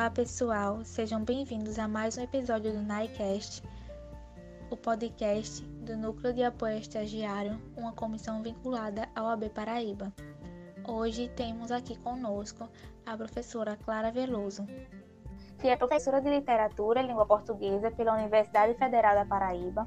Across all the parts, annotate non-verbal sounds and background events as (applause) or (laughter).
Olá pessoal, sejam bem-vindos a mais um episódio do NICAST, o podcast do Núcleo de Apoio Estagiário, uma comissão vinculada ao AB Paraíba. Hoje temos aqui conosco a professora Clara Veloso, que é professora de Literatura e Língua Portuguesa pela Universidade Federal da Paraíba,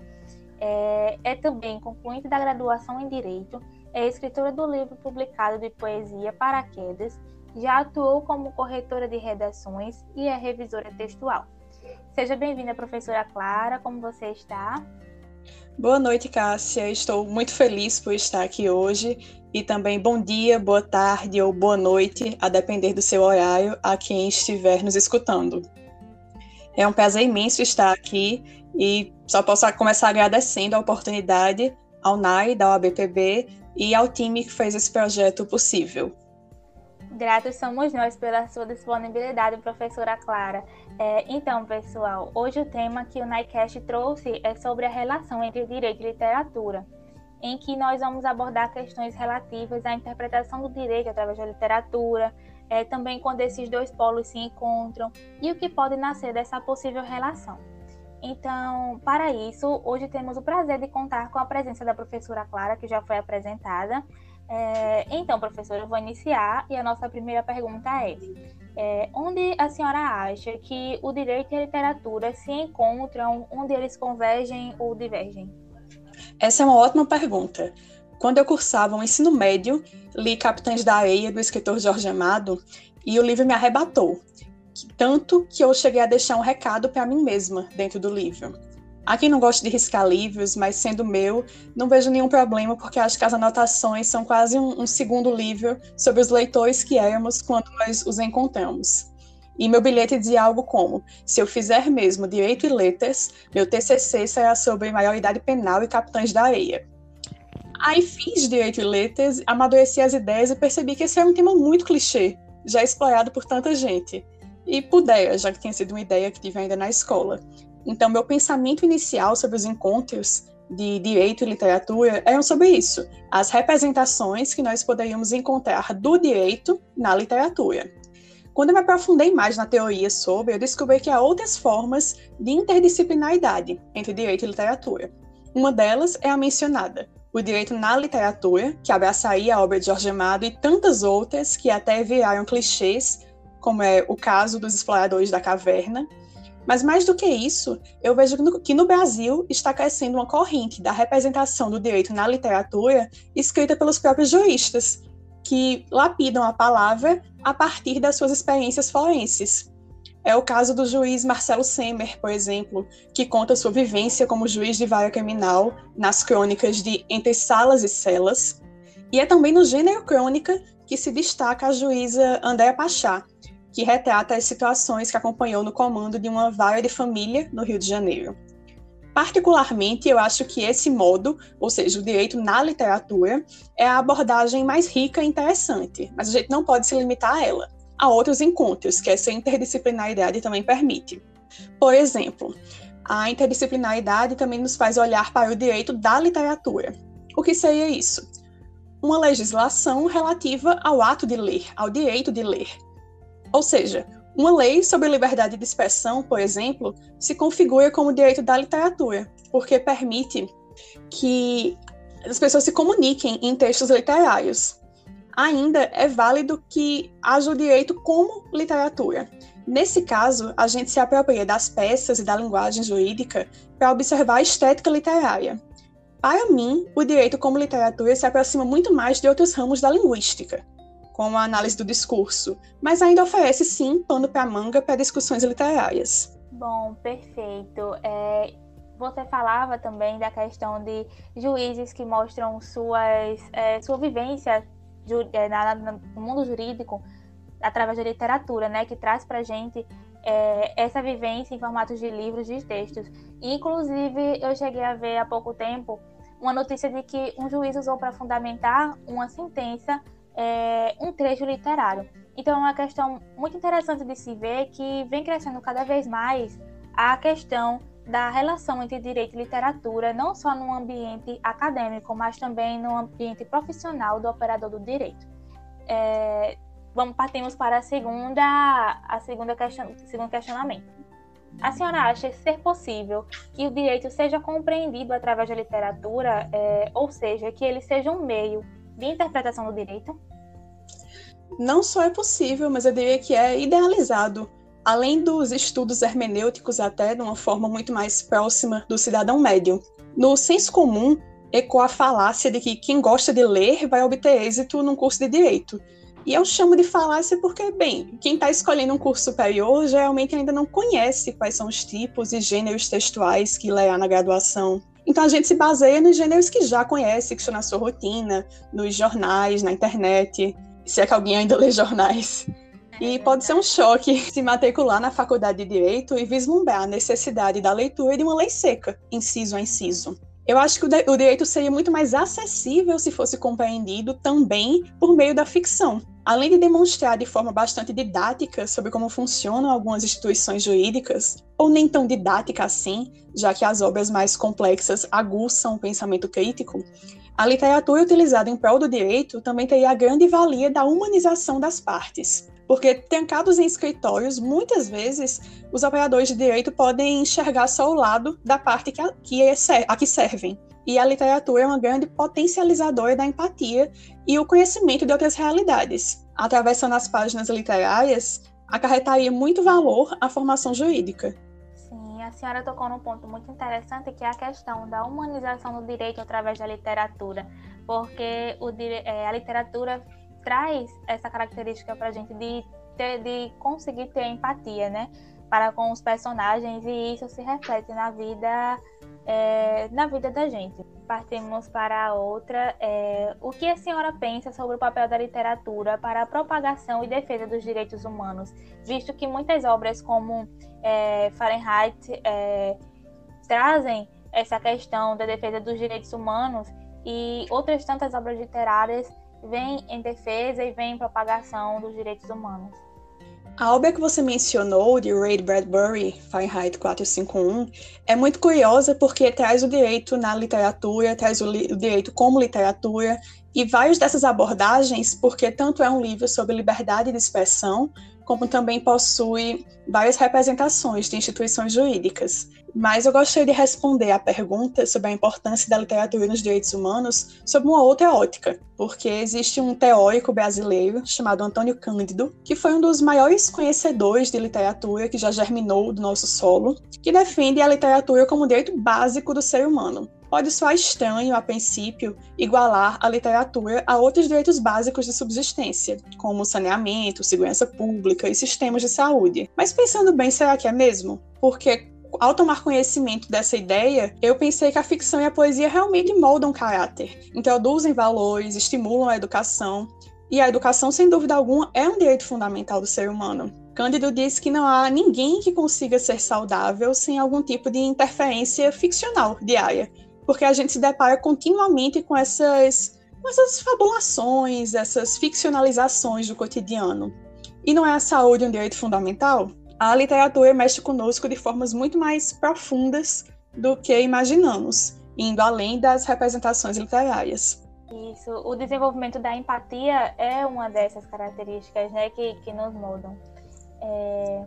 é, é também concluinte da graduação em Direito, é escritora do livro publicado de poesia Paraquedas já atuou como corretora de redações e é revisora textual. Seja bem-vinda, professora Clara, como você está? Boa noite, Cássia. Estou muito feliz por estar aqui hoje e também bom dia, boa tarde ou boa noite, a depender do seu horário, a quem estiver nos escutando. É um prazer imenso estar aqui e só posso começar agradecendo a oportunidade ao NAI, da OABPB e ao time que fez esse projeto possível. Gratos somos nós pela sua disponibilidade, professora Clara. É, então, pessoal, hoje o tema que o NICAST trouxe é sobre a relação entre direito e literatura, em que nós vamos abordar questões relativas à interpretação do direito através da literatura, é, também quando esses dois polos se encontram e o que pode nascer dessa possível relação. Então, para isso, hoje temos o prazer de contar com a presença da professora Clara, que já foi apresentada, é, então, professor, eu vou iniciar e a nossa primeira pergunta é, é: onde a senhora acha que o direito e a literatura se encontram, onde eles convergem ou divergem? Essa é uma ótima pergunta. Quando eu cursava o ensino médio, li Capitães da Areia, do escritor Jorge Amado, e o livro me arrebatou, tanto que eu cheguei a deixar um recado para mim mesma dentro do livro. Há quem não goste de riscar livros, mas sendo meu, não vejo nenhum problema, porque acho que as anotações são quase um, um segundo livro sobre os leitores que éramos quando nós os encontramos. E meu bilhete dizia algo como: se eu fizer mesmo direito e letras, meu TCC será sobre maioridade penal e capitães da areia. Aí fiz direito e letras, amadureci as ideias e percebi que esse era um tema muito clichê, já explorado por tanta gente. E pudera, já que tinha sido uma ideia que tive ainda na escola. Então, meu pensamento inicial sobre os encontros de direito e literatura eram sobre isso, as representações que nós poderíamos encontrar do direito na literatura. Quando eu me aprofundei mais na teoria sobre, eu descobri que há outras formas de interdisciplinaridade entre direito e literatura. Uma delas é a mencionada, o direito na literatura, que abraçaria a obra de Jorge Amado e tantas outras que até viraram clichês, como é o caso dos exploradores da caverna, mas mais do que isso, eu vejo que no Brasil está crescendo uma corrente da representação do direito na literatura escrita pelos próprios juristas, que lapidam a palavra a partir das suas experiências forenses. É o caso do juiz Marcelo Semer, por exemplo, que conta sua vivência como juiz de vara criminal nas crônicas de Entre Salas e Celas. E é também no gênero crônica que se destaca a juíza Andréa Pachá, que retrata as situações que acompanhou no comando de uma vara de família no Rio de Janeiro. Particularmente, eu acho que esse modo, ou seja, o direito na literatura, é a abordagem mais rica e interessante, mas a gente não pode se limitar a ela. Há outros encontros que essa interdisciplinaridade também permite. Por exemplo, a interdisciplinaridade também nos faz olhar para o direito da literatura. O que seria isso? Uma legislação relativa ao ato de ler, ao direito de ler, ou seja, uma lei sobre liberdade de expressão, por exemplo, se configura como direito da literatura, porque permite que as pessoas se comuniquem em textos literários. Ainda é válido que haja o direito como literatura. Nesse caso, a gente se apropria das peças e da linguagem jurídica para observar a estética literária. Para mim, o direito como literatura se aproxima muito mais de outros ramos da linguística, como a análise do discurso, mas ainda oferece sim pano para manga para discussões literárias. Bom, perfeito. É, você falava também da questão de juízes que mostram suas, é, sua vivência é, na, no mundo jurídico através da literatura, né, que traz para gente é, essa vivência em formatos de livros, de textos. Inclusive, eu cheguei a ver há pouco tempo uma notícia de que um juiz usou para fundamentar uma sentença é, um trecho literário. Então é uma questão muito interessante de se ver que vem crescendo cada vez mais a questão da relação entre direito e literatura, não só no ambiente acadêmico, mas também no ambiente profissional do operador do direito. É, vamos partimos para a segunda, a segunda question, segundo questionamento. A senhora acha ser possível que o direito seja compreendido através da literatura, é, ou seja, que ele seja um meio de interpretação do direito? Não só é possível, mas eu diria que é idealizado. Além dos estudos hermenêuticos, até de uma forma muito mais próxima do cidadão médio. No senso comum, ecoa a falácia de que quem gosta de ler vai obter êxito num curso de direito. E eu chamo de falácia porque, bem, quem está escolhendo um curso superior geralmente ainda não conhece quais são os tipos e gêneros textuais que lerá na graduação. Então a gente se baseia nos gêneros que já conhece, que estão na sua rotina, nos jornais, na internet, se é que alguém ainda lê jornais. E pode ser um choque se matricular na faculdade de Direito e vislumbrar a necessidade da leitura de uma lei seca, inciso a inciso. Eu acho que o, direito seria muito mais acessível se fosse compreendido também por meio da ficção. Além de demonstrar de forma bastante didática sobre como funcionam algumas instituições jurídicas, ou nem tão didática assim, já que as obras mais complexas aguçam o pensamento crítico, a literatura utilizada em prol do direito também teria a grande valia da humanização das partes. Porque, trancados em escritórios, muitas vezes os operadores de direito podem enxergar só o lado da parte que a, que é, a que servem. E a literatura é uma grande potencializadora da empatia e o conhecimento de outras realidades. Atravessando as páginas literárias, acarretaria muito valor à formação jurídica. Sim, a senhora tocou num ponto muito interessante que é a questão da humanização do direito através da literatura, porque o, é, a literatura traz essa característica para a gente de, ter, de conseguir ter empatia, né? Para com os personagens e isso se reflete na vida, é, na vida da gente. Partimos para a outra. É, o que a senhora pensa sobre o papel da literatura para a propagação e defesa dos direitos humanos, visto que muitas obras como é, Fahrenheit é, trazem essa questão da defesa dos direitos humanos e outras tantas obras literárias vem em defesa e vem em propagação dos direitos humanos. A obra que você mencionou, de Ray Bradbury, Fahrenheit 451, é muito curiosa porque traz o direito na literatura, traz o, o direito como literatura, e várias dessas abordagens, porque tanto é um livro sobre liberdade de expressão, como também possui várias representações de instituições jurídicas. Mas eu gostaria de responder à pergunta sobre a importância da literatura nos direitos humanos sob uma outra ótica, porque existe um teórico brasileiro chamado Antônio Cândido, que foi um dos maiores conhecedores de literatura que já germinou do nosso solo, que defende a literatura como um direito básico do ser humano. Pode soar estranho, a princípio, igualar a literatura a outros direitos básicos de subsistência, como saneamento, segurança pública e sistemas de saúde. Mas pensando bem, será que é mesmo? Porque ao tomar conhecimento dessa ideia, eu pensei que a ficção e a poesia realmente moldam caráter, introduzem valores, estimulam a educação. E a educação, sem dúvida alguma, é um direito fundamental do ser humano. Cândido diz que não há ninguém que consiga ser saudável sem algum tipo de interferência ficcional diária, porque a gente se depara continuamente com essas, com essas fabulações, essas ficcionalizações do cotidiano. E não é a saúde um direito fundamental? a literatura mexe conosco de formas muito mais profundas do que imaginamos, indo além das representações literárias. Isso, o desenvolvimento da empatia é uma dessas características né, que, que nos mudam. É...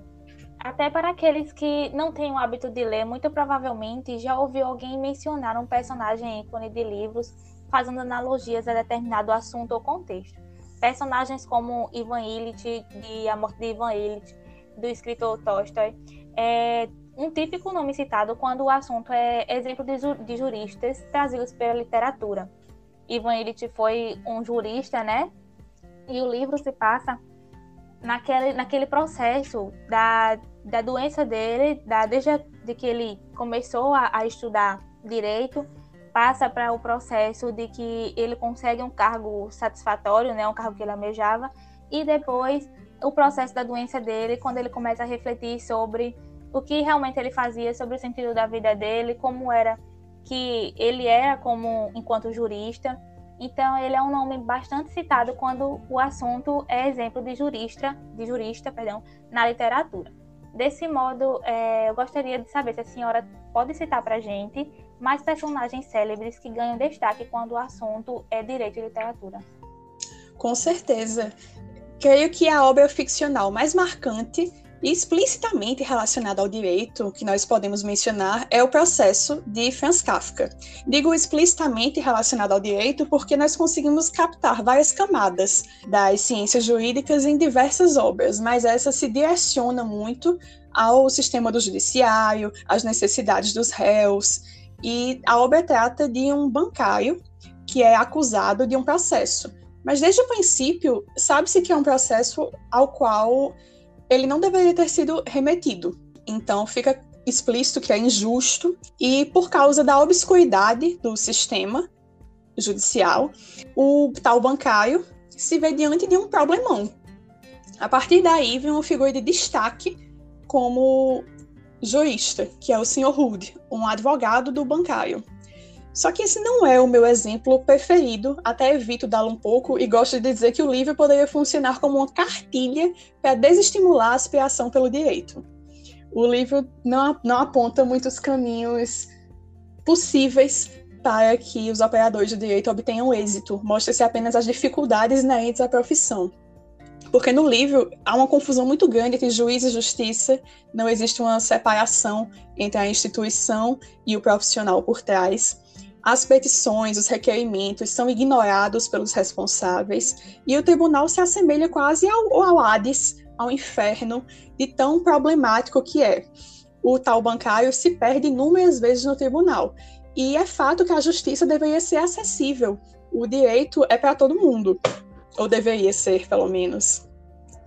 Até para aqueles que não têm o hábito de ler, muito provavelmente já ouviu alguém mencionar um personagem ícone de livros fazendo analogias a determinado assunto ou contexto. Personagens como Ivan Illich, de A Morte de Ivan Illich, do escritor Tolstói é um típico nome citado quando o assunto é exemplo de, juristas trazidos pela literatura. Ivan Illich foi um jurista, né? E o livro se passa naquele, naquele processo da, da doença dele, da, desde de que ele começou a, a estudar direito, passa para o processo de que ele consegue um cargo satisfatório, né, um cargo que ele almejava, e depois o processo da doença dele, quando ele começa a refletir sobre o que realmente ele fazia, sobre o sentido da vida dele, como era que ele era como enquanto jurista. Então ele é um nome bastante citado quando o assunto é exemplo de jurista, de jurista, perdão, na literatura. Desse modo, é, eu gostaria de saber se a senhora pode citar para a gente mais personagens célebres que ganham destaque quando o assunto é direito e literatura. Com certeza Creio que a obra ficcional mais marcante explicitamente relacionada ao direito que nós podemos mencionar é o processo de Franz Kafka. Digo explicitamente relacionado ao direito porque nós conseguimos captar várias camadas das ciências jurídicas em diversas obras, mas essa se direciona muito ao sistema do judiciário, às necessidades dos réus, e a obra trata de um bancário que é acusado de um processo. Mas desde o princípio, sabe-se que é um processo ao qual ele não deveria ter sido remetido. Então fica explícito que é injusto e por causa da obscuridade do sistema judicial, o tal bancário se vê diante de um problemão. A partir daí vem uma figura de destaque como jurista, que é o Sr. Hood, um advogado do bancário. Só que esse não é o meu exemplo preferido, até evito dá-lo um pouco e gosto de dizer que o livro poderia funcionar como uma cartilha para desestimular a aspiração pelo direito. O livro não, não aponta muitos caminhos possíveis para que os operadores de direito obtenham êxito, mostra-se apenas as dificuldades inerentes à profissão. Porque no livro há uma confusão muito grande entre juiz e justiça, não existe uma separação entre a instituição e o profissional por trás. As petições, os requerimentos são ignorados pelos responsáveis e o tribunal se assemelha quase ao, ao Hades, ao inferno, de tão problemático que é. O tal bancário se perde inúmeras vezes no tribunal. E é fato que a justiça deveria ser acessível. O direito é para todo mundo, ou deveria ser, pelo menos.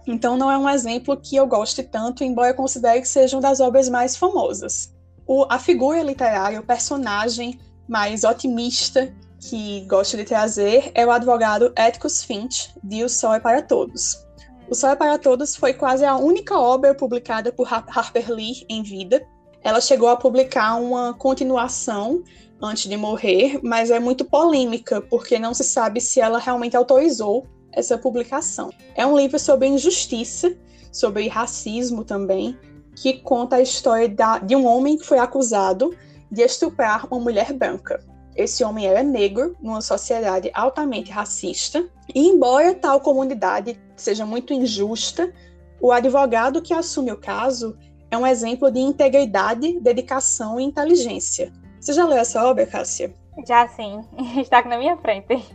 Então, não é um exemplo que eu goste tanto, embora eu considere que seja uma das obras mais famosas. O, a figura literária, o personagem mais otimista que gosto de trazer é o advogado Atticus Finch, de O Sol é para Todos. O Sol é para Todos foi quase a única obra publicada por Harper Lee em vida. Ela chegou a publicar uma continuação antes de morrer, mas é muito polêmica, porque não se sabe se ela realmente autorizou essa publicação. É um livro sobre injustiça, sobre racismo também, que conta a história da, de um homem que foi acusado de estuprar uma mulher branca. Esse homem era negro, numa sociedade altamente racista, e embora tal comunidade seja muito injusta, o advogado que assume o caso é um exemplo de integridade, dedicação e inteligência. Você já leu essa obra, Cássia? Já sim, (laughs) está aqui na minha frente.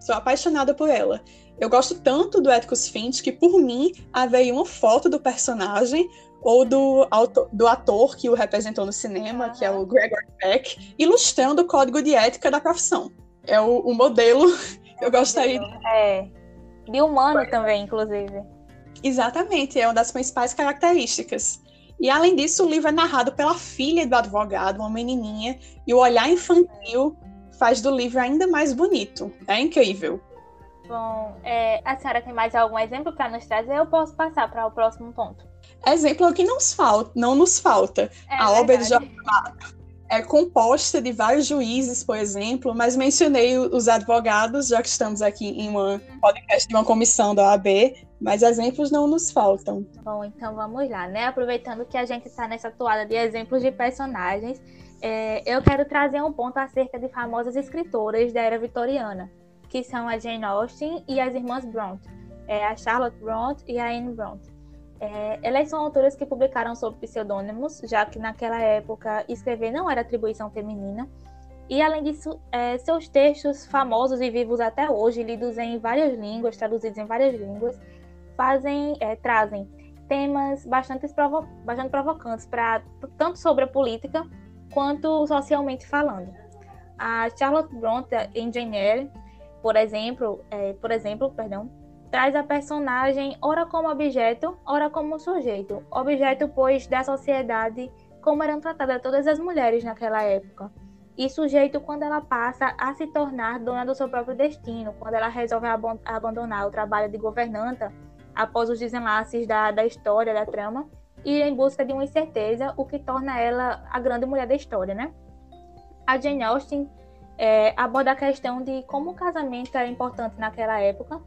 Sou apaixonada por ela. Eu gosto tanto do Atticus Finch que, por mim, haveria uma foto do personagem ou do, do ator que o representou no cinema, que é o Gregor Peck, ilustrando o código de ética da profissão. É o, o modelo (laughs) que eu gostaria de... É, de humano também, inclusive. Exatamente, é uma das principais características. E além disso, o livro é narrado pela filha do advogado, uma menininha, e o olhar infantil faz do livro ainda mais bonito. É incrível. Bom, é, a senhora tem mais algum exemplo para nos trazer? Eu posso passar para o próximo ponto. Exemplo é o que nos falta, não nos falta. É, a obra de Jorge é composta de vários juízes, por exemplo, mas mencionei os advogados, já que estamos aqui em um podcast de uma comissão da OAB, mas exemplos não nos faltam. Bom, então vamos lá, né? Aproveitando que a gente está nessa toada de exemplos de personagens, é, eu quero trazer um ponto acerca de famosas escritoras da era vitoriana que são a Jane Austen e as irmãs Bronte, é, a Charlotte Bronte e a Anne Bronte. É, elas são autoras que publicaram sob pseudônimos, já que naquela época escrever não era atribuição feminina. E além disso, é, seus textos famosos e vivos até hoje, lidos em várias línguas, traduzidos em várias línguas, fazem, é, trazem temas bastante, provo bastante provocantes para tanto sobre a política quanto socialmente falando. A Charlotte Bronte em Jane Eyre por exemplo, é, por exemplo, perdão, traz a personagem ora como objeto, ora como sujeito. Objeto, pois, da sociedade como eram tratadas todas as mulheres naquela época. E sujeito quando ela passa a se tornar dona do seu próprio destino, quando ela resolve abandonar o trabalho de governanta após os desenlaces da, da história, da trama, e em busca de uma incerteza, o que torna ela a grande mulher da história, né? A Jane Austen é, aborda a questão de como o casamento era importante naquela época,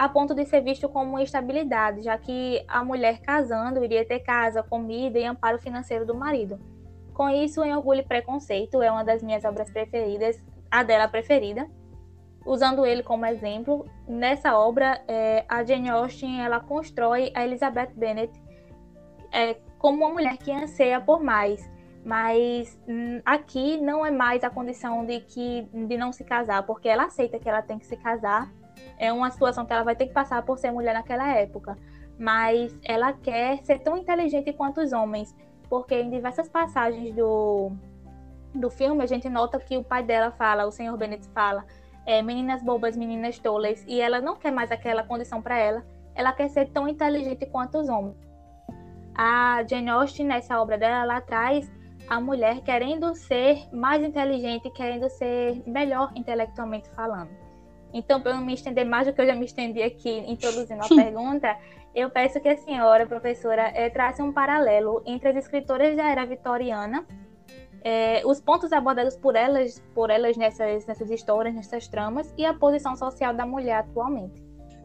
a ponto de ser visto como uma estabilidade, já que a mulher casando iria ter casa, comida e amparo financeiro do marido. Com isso, em Orgulho e Preconceito é uma das minhas obras preferidas, a dela preferida. usando ele como exemplo, nessa obra, é, a Jane Austen ela constrói a Elizabeth Bennet é, como uma mulher que anseia por mais. Mas hum, aqui não é mais a condição de que de não se casar, porque ela aceita que ela tem que se casar. É uma situação que ela vai ter que passar por ser mulher naquela época. Mas ela quer ser tão inteligente quanto os homens, porque em diversas passagens do, do filme a gente nota que o pai dela fala, o senhor Bennett fala, é, meninas bobas, meninas tolas, e ela não quer mais aquela condição para ela. Ela quer ser tão inteligente quanto os homens. A Jane Austen, nessa obra dela, ela traz a mulher querendo ser mais inteligente, querendo ser melhor intelectualmente falando. Então, para não me estender mais do que eu já me estendi aqui introduzindo a (laughs) pergunta, eu peço que a senhora, professora, é, trace um paralelo entre as escritoras da era vitoriana, é, os pontos abordados por elas, por elas nessas, nessas histórias, nessas tramas, e a posição social da mulher atualmente.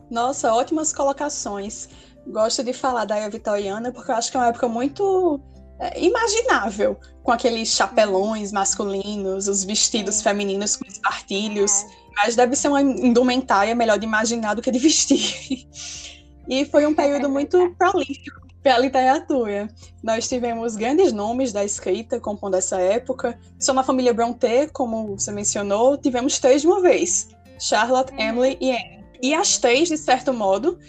Nossa, ótimas colocações. Gosto de falar da era vitoriana porque eu acho que é uma época muito é, imaginável, com aqueles chapelões masculinos, os vestidos femininos com espartilhos, é. Mas deve ser uma indumentária melhor de imaginar do que de vestir. (laughs) e foi um período muito prolífico para a literatura. Nós tivemos grandes nomes da escrita compondo essa época. Só na família Brontë, como você mencionou, tivemos três de uma vez: Charlotte, uhum. Emily e Anne. E as três, de certo modo,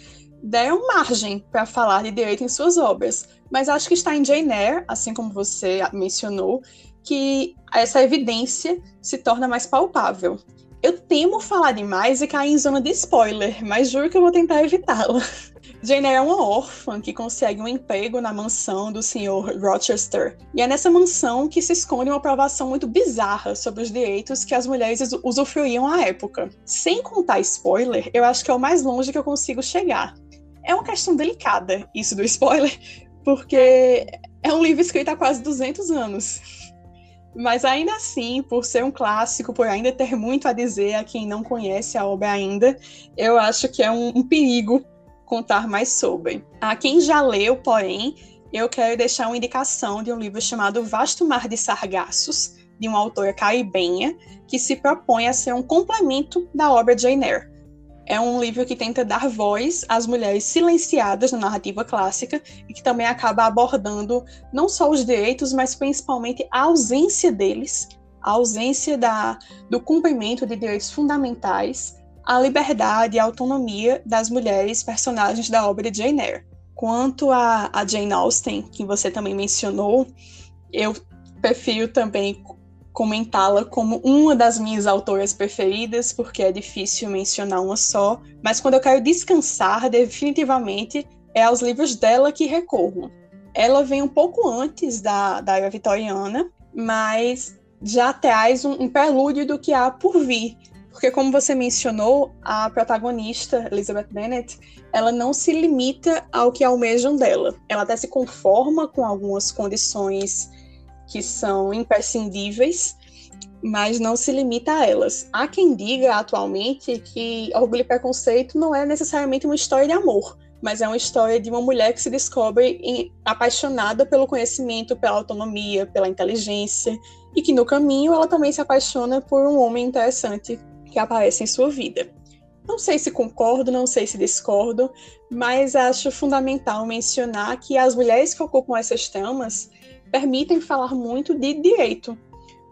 deram margem para falar de direito em suas obras. Mas acho que está em Jane Eyre, assim como você mencionou, que essa evidência se torna mais palpável. Eu temo falar demais e cair em zona de spoiler, mas juro que eu vou tentar evitá-la. (laughs) Jane é uma órfã que consegue um emprego na mansão do Sr. Rochester. E é nessa mansão que se esconde uma provação muito bizarra sobre os direitos que as mulheres usufruíam à época. Sem contar spoiler, eu acho que é o mais longe que eu consigo chegar. É uma questão delicada, isso do spoiler, (laughs) porque é um livro escrito há quase 200 anos. Mas ainda assim, por ser um clássico, por ainda ter muito a dizer a quem não conhece a obra ainda, eu acho que é um, um perigo contar mais sobre. A quem já leu, porém, eu quero deixar uma indicação de um livro chamado Vasto Mar de Sargassos, de uma autora caribenha, que se propõe a ser um complemento da obra de Jane Eyre. É um livro que tenta dar voz às mulheres silenciadas na narrativa clássica e que também acaba abordando não só os direitos, mas principalmente a ausência deles, a ausência da, do cumprimento de direitos fundamentais, a liberdade e a autonomia das mulheres personagens da obra de Jane Eyre. Quanto a, a Jane Austen, que você também mencionou, eu prefiro também comentá-la como uma das minhas autoras preferidas, porque é difícil mencionar uma só, mas quando eu quero descansar, definitivamente é aos livros dela que recorro. Ela vem um pouco antes da, da era vitoriana, mas já traz um, um prelúdio do que há por vir. Porque, como você mencionou, a protagonista, Elizabeth Bennet, ela não se limita ao que almejam dela. Ela até se conforma com algumas condições que são imprescindíveis, mas não se limita a elas. Há quem diga atualmente que Orgulho e Preconceito não é necessariamente uma história de amor, mas é uma história de uma mulher que se descobre em, apaixonada pelo conhecimento, pela autonomia, pela inteligência, e que no caminho ela também se apaixona por um homem interessante que aparece em sua vida. Não sei se concordo, não sei se discordo, mas acho fundamental mencionar que as mulheres que ocupam essas temas permitem falar muito de direito.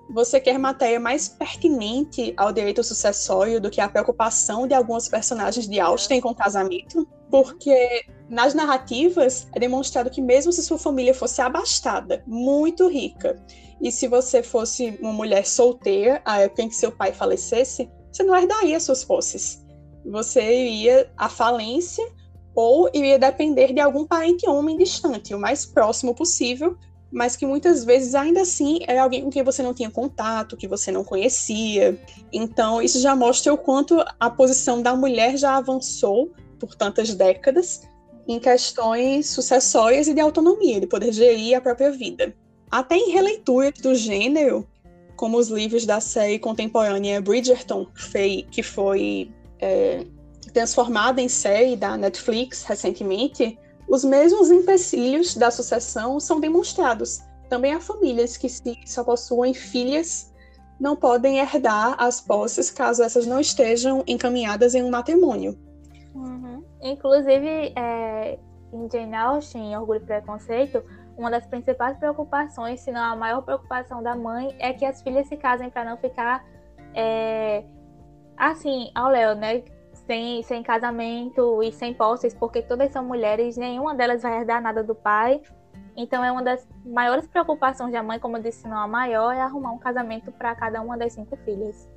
Você quer matéria mais pertinente ao direito sucessório do que a preocupação de alguns personagens de Austen com o casamento? Porque nas narrativas é demonstrado que mesmo se sua família fosse abastada, muito rica, e se você fosse uma mulher solteira, a época em que seu pai falecesse, você não herdaria suas posses. Você iria à falência ou iria depender de algum parente homem distante, o mais próximo possível, mas que muitas vezes ainda assim é alguém com quem você não tinha contato, que você não conhecia. Então, isso já mostra o quanto a posição da mulher já avançou por tantas décadas em questões sucessórias e de autonomia, de poder gerir a própria vida. Até em releituras do gênero, como os livros da série contemporânea Bridgerton, que foi é, transformada em série da Netflix recentemente, os mesmos empecilhos da sucessão são demonstrados. Também há famílias que só possuem filhas não podem herdar as posses caso essas não estejam encaminhadas em um matrimônio. Uhum. Inclusive, é, em Jane Austen, em Orgulho e Preconceito, uma das principais preocupações, se não a maior preocupação da mãe, é que as filhas se casem para não ficar é, assim, ao Léo, né? Sem, sem casamento e sem posses, porque todas são mulheres, nenhuma delas vai herdar nada do pai. Então é uma das maiores preocupações da mãe, como eu disse, não a maior, é arrumar um casamento para cada uma das cinco filhas.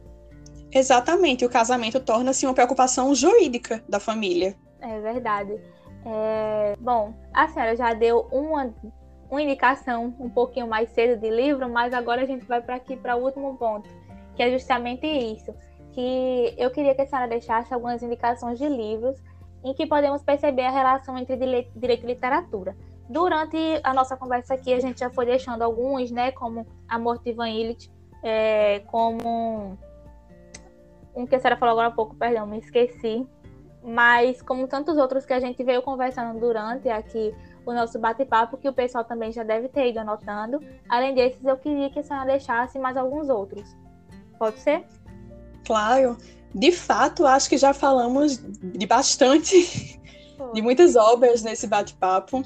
Exatamente, o casamento torna-se uma preocupação jurídica da família. É verdade. É... Bom, a senhora já deu uma, uma indicação um pouquinho mais cedo de livro, mas agora a gente vai para aqui para o último ponto, que é justamente isso. Que eu queria que a senhora deixasse algumas indicações de livros em que podemos perceber a relação entre direito e literatura. Durante a nossa conversa aqui, a gente já foi deixando alguns, né? Como A Morte de Van Illich, é, como um que a senhora falou agora há pouco, perdão, me esqueci. Mas como tantos outros que a gente veio conversando durante aqui o nosso bate-papo, que o pessoal também já deve ter ido anotando. Além desses, eu queria que a senhora deixasse mais alguns outros. Pode ser? Claro. De fato, acho que já falamos de bastante, de muitas obras nesse bate-papo.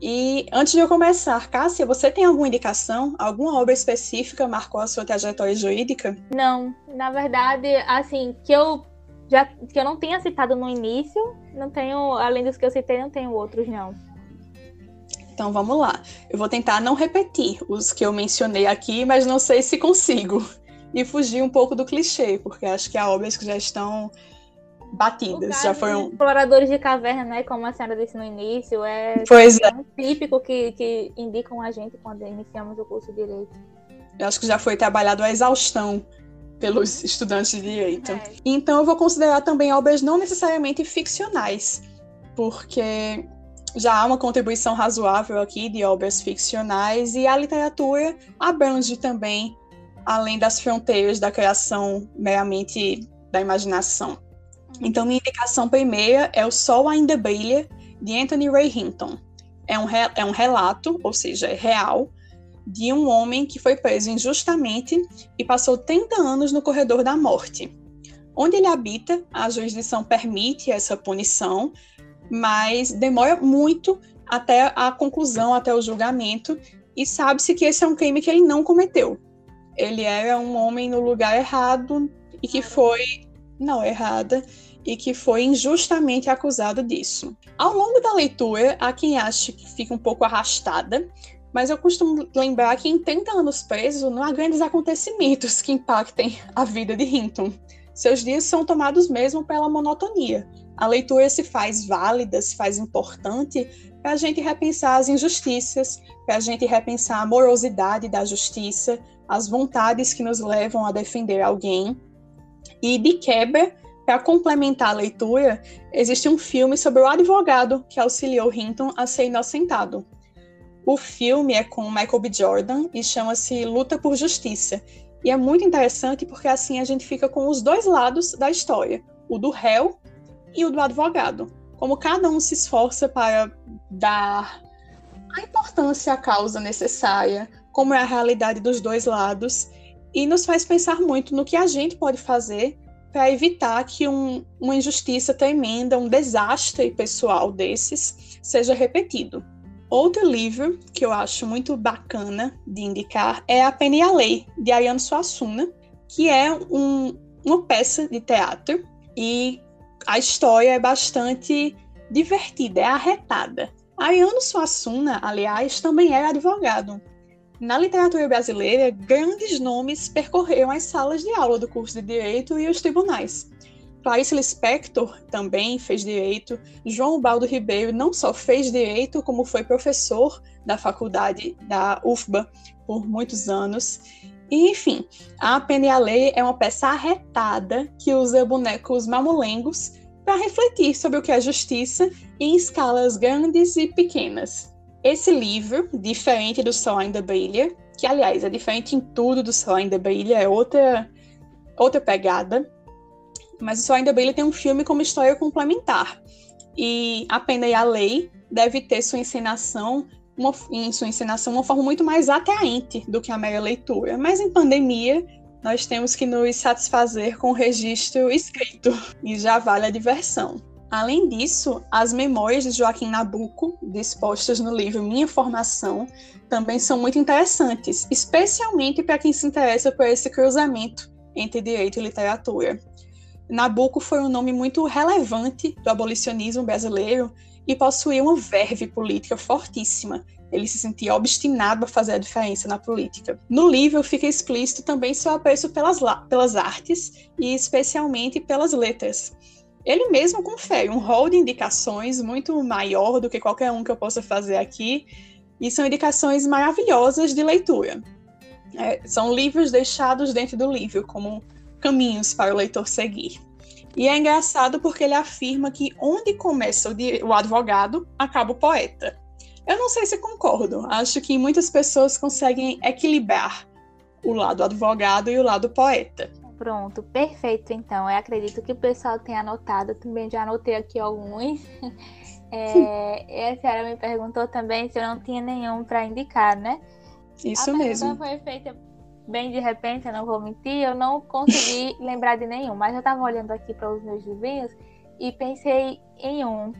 E antes de eu começar, Cássia, você tem alguma indicação? Alguma obra específica marcou a sua trajetória jurídica? Não, na verdade, assim, que eu já que eu não tenha citado no início, não tenho, além dos que eu citei, não tenho outros não. Então vamos lá. Eu vou tentar não repetir os que eu mencionei aqui, mas não sei se consigo. E fugir um pouco do clichê, porque acho que há obras que já estão batidas. Já foram. Exploradores de caverna, né? Como a senhora disse no início, é, pois é. um típico que, que indicam a gente quando iniciamos o curso de Direito. Eu acho que já foi trabalhado a exaustão pelos estudantes de Direito. É. Então eu vou considerar também obras não necessariamente ficcionais, porque já há uma contribuição razoável aqui de obras ficcionais e a literatura abrange também além das fronteiras da criação meramente da imaginação. Então, minha indicação primeira é O Sol Ainda Brilha, de Anthony Ray Hinton. É um, é um relato, ou seja, é real, de um homem que foi preso injustamente e passou 30 anos no corredor da morte. Onde ele habita, a jurisdição permite essa punição, mas demora muito até a conclusão, até o julgamento, e sabe-se que esse é um crime que ele não cometeu. Ele era um homem no lugar errado e que foi não errada e que foi injustamente acusado disso. Ao longo da leitura, há quem ache que fica um pouco arrastada, mas eu costumo lembrar que em 30 anos preso não há grandes acontecimentos que impactem a vida de Hinton. Seus dias são tomados mesmo pela monotonia. A leitura se faz válida, se faz importante para a gente repensar as injustiças, para a gente repensar a morosidade da justiça, as vontades que nos levam a defender alguém e de quebra, para complementar a leitura, existe um filme sobre o advogado que auxiliou Hinton a ser inocentado. O filme é com Michael B. Jordan e chama-se Luta por Justiça. E é muito interessante porque assim a gente fica com os dois lados da história, o do réu e o do advogado. Como cada um se esforça para dar a importância à causa necessária, como é a realidade dos dois lados e nos faz pensar muito no que a gente pode fazer para evitar que um, uma injustiça tremenda, um desastre pessoal desses, seja repetido. Outro livro que eu acho muito bacana de indicar é A Pena e a Lei, de Ayano Suassuna, que é um, uma peça de teatro e a história é bastante divertida, é arretada. Ayano Suassuna, aliás, também era advogado, na literatura brasileira, grandes nomes percorreram as salas de aula do curso de Direito e os tribunais. Clarice Lispector também fez direito. João Baldo Ribeiro não só fez direito, como foi professor da faculdade da UFBA por muitos anos. E, enfim, A Pena e a Lei é uma peça arretada que usa bonecos mamulengos para refletir sobre o que é justiça em escalas grandes e pequenas. Esse livro, diferente do Sol Ainda Brilha, que aliás é diferente em tudo do Sol Ainda Brilha, é outra, outra pegada, mas o Sol Ainda Brilha tem um filme como história complementar. E A Pena e a Lei deve ter sua encenação, uma, em sua encenação uma forma muito mais atraente do que a mera leitura. Mas em pandemia, nós temos que nos satisfazer com o registro escrito, e já vale a diversão. Além disso, as memórias de Joaquim Nabuco, dispostas no livro Minha Formação, também são muito interessantes, especialmente para quem se interessa por esse cruzamento entre direito e literatura. Nabuco foi um nome muito relevante do abolicionismo brasileiro e possuía uma verve política fortíssima. Ele se sentia obstinado a fazer a diferença na política. No livro fica explícito também seu apreço pelas, pelas artes e especialmente pelas letras. Ele mesmo confere um rol de indicações muito maior do que qualquer um que eu possa fazer aqui, e são indicações maravilhosas de leitura. É, são livros deixados dentro do livro, como caminhos para o leitor seguir. E é engraçado porque ele afirma que onde começa o, advogado, acaba o poeta. Eu não sei se concordo. Acho que muitas pessoas conseguem equilibrar o lado advogado e o lado poeta. Pronto, perfeito. Então, eu acredito que o pessoal tenha anotado. Também já anotei aqui alguns. (laughs) É, a senhora me perguntou também se eu não tinha nenhum para indicar, né? Isso a mesmo. foi feita bem de repente, eu não vou mentir, eu não consegui (laughs) lembrar de nenhum, mas eu estava olhando aqui para os meus livrinhos e pensei em um.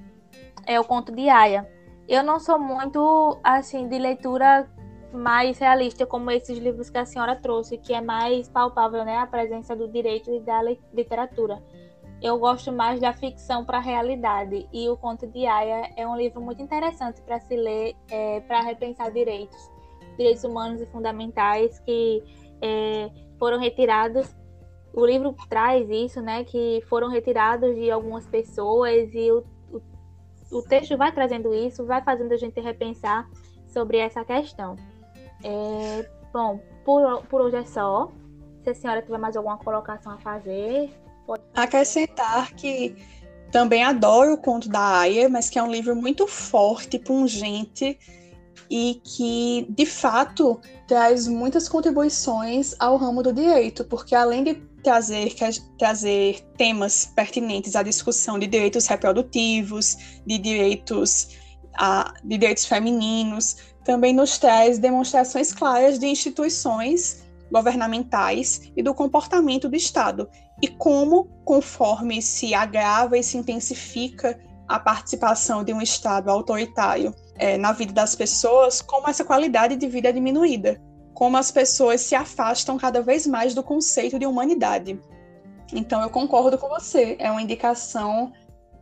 É o conto de Aya. Eu não sou muito assim de leitura mais realista como esses livros que a senhora trouxe, que é mais palpável, né, a presença do direito e da literatura. Eu gosto mais da ficção para a realidade e o Conto de Aya é um livro muito interessante para se ler, é, para repensar direitos, direitos humanos e fundamentais que é, foram retirados. O livro traz isso, né, que foram retirados de algumas pessoas e o, o, o texto vai trazendo isso, vai fazendo a gente repensar sobre essa questão. É, bom, por, por hoje é só. Se a senhora tiver mais alguma colocação a fazer, pode. Acrescentar que também adoro o conto da Aya, mas que é um livro muito forte, pungente e que, de fato, traz muitas contribuições ao ramo do direito, porque além de trazer, trazer temas pertinentes à discussão de direitos reprodutivos, de direitos, a, de direitos femininos, também nos traz demonstrações claras de instituições governamentais e do comportamento do Estado, e como, conforme se agrava e se intensifica a participação de um Estado autoritário é, na vida das pessoas, como essa qualidade de vida é diminuída, como as pessoas se afastam cada vez mais do conceito de humanidade. Então, eu concordo com você, é uma indicação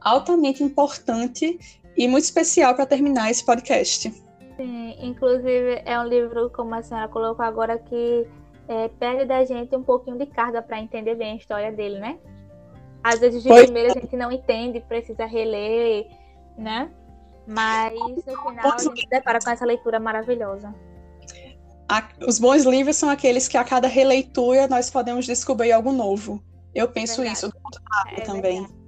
altamente importante e muito especial para terminar esse podcast. Sim, inclusive é um livro, como a senhora colocou agora, que é, pede da gente um pouquinho de carga para entender bem a história dele, né? Às vezes de primeira a gente não entende, precisa reler, né? Mas no final a gente se depara com essa leitura maravilhosa. os bons livros são aqueles que a cada releitura nós podemos descobrir algo novo. Eu penso isso do é também. Verdade.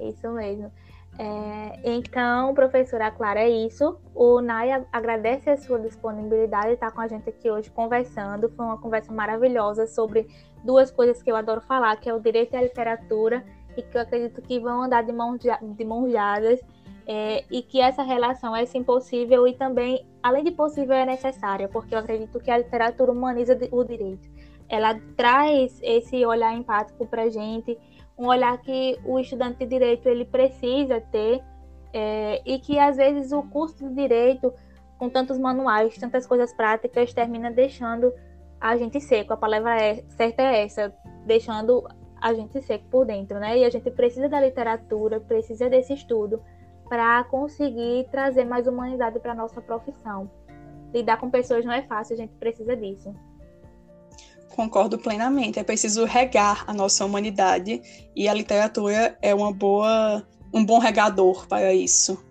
Isso mesmo. É, então, professora Clara, é isso. O Nai agradece a sua disponibilidade de estar com a gente aqui hoje conversando. Foi uma conversa maravilhosa sobre duas coisas que eu adoro falar, que é o direito e a literatura, e que eu acredito que vão andar de mãos, de mãos dadas, é, e que essa relação é sim possível e também, além de possível, é necessária, porque eu acredito que a literatura humaniza o direito. Ela traz esse olhar empático para a gente, um olhar que o estudante de direito ele precisa ter é, e que às vezes o curso de direito com tantos manuais, tantas coisas práticas termina deixando a gente seco. A palavra é, certa é essa, deixando a gente seco por dentro, né? E a gente precisa da literatura, precisa desse estudo para conseguir trazer mais humanidade para nossa profissão. Lidar com pessoas não é fácil, a gente precisa disso. Concordo plenamente. É preciso regar a nossa humanidade e a literatura é uma boa, um bom regador para isso.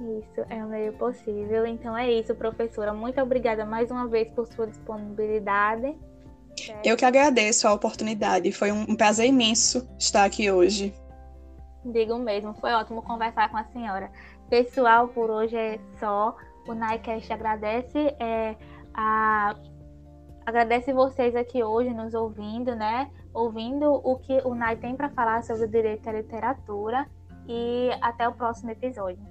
Isso, é o meio possível. Então é isso, professora. Muito obrigada mais uma vez por sua disponibilidade. Eu que agradeço a oportunidade. Foi um prazer imenso estar aqui hoje. Digo mesmo, foi ótimo conversar com a senhora. Pessoal, por hoje é só. O NICAST agradece é, a Agradece vocês aqui hoje nos ouvindo, né? Ouvindo o que o NAI tem para falar sobre o direito à literatura. E até o próximo episódio.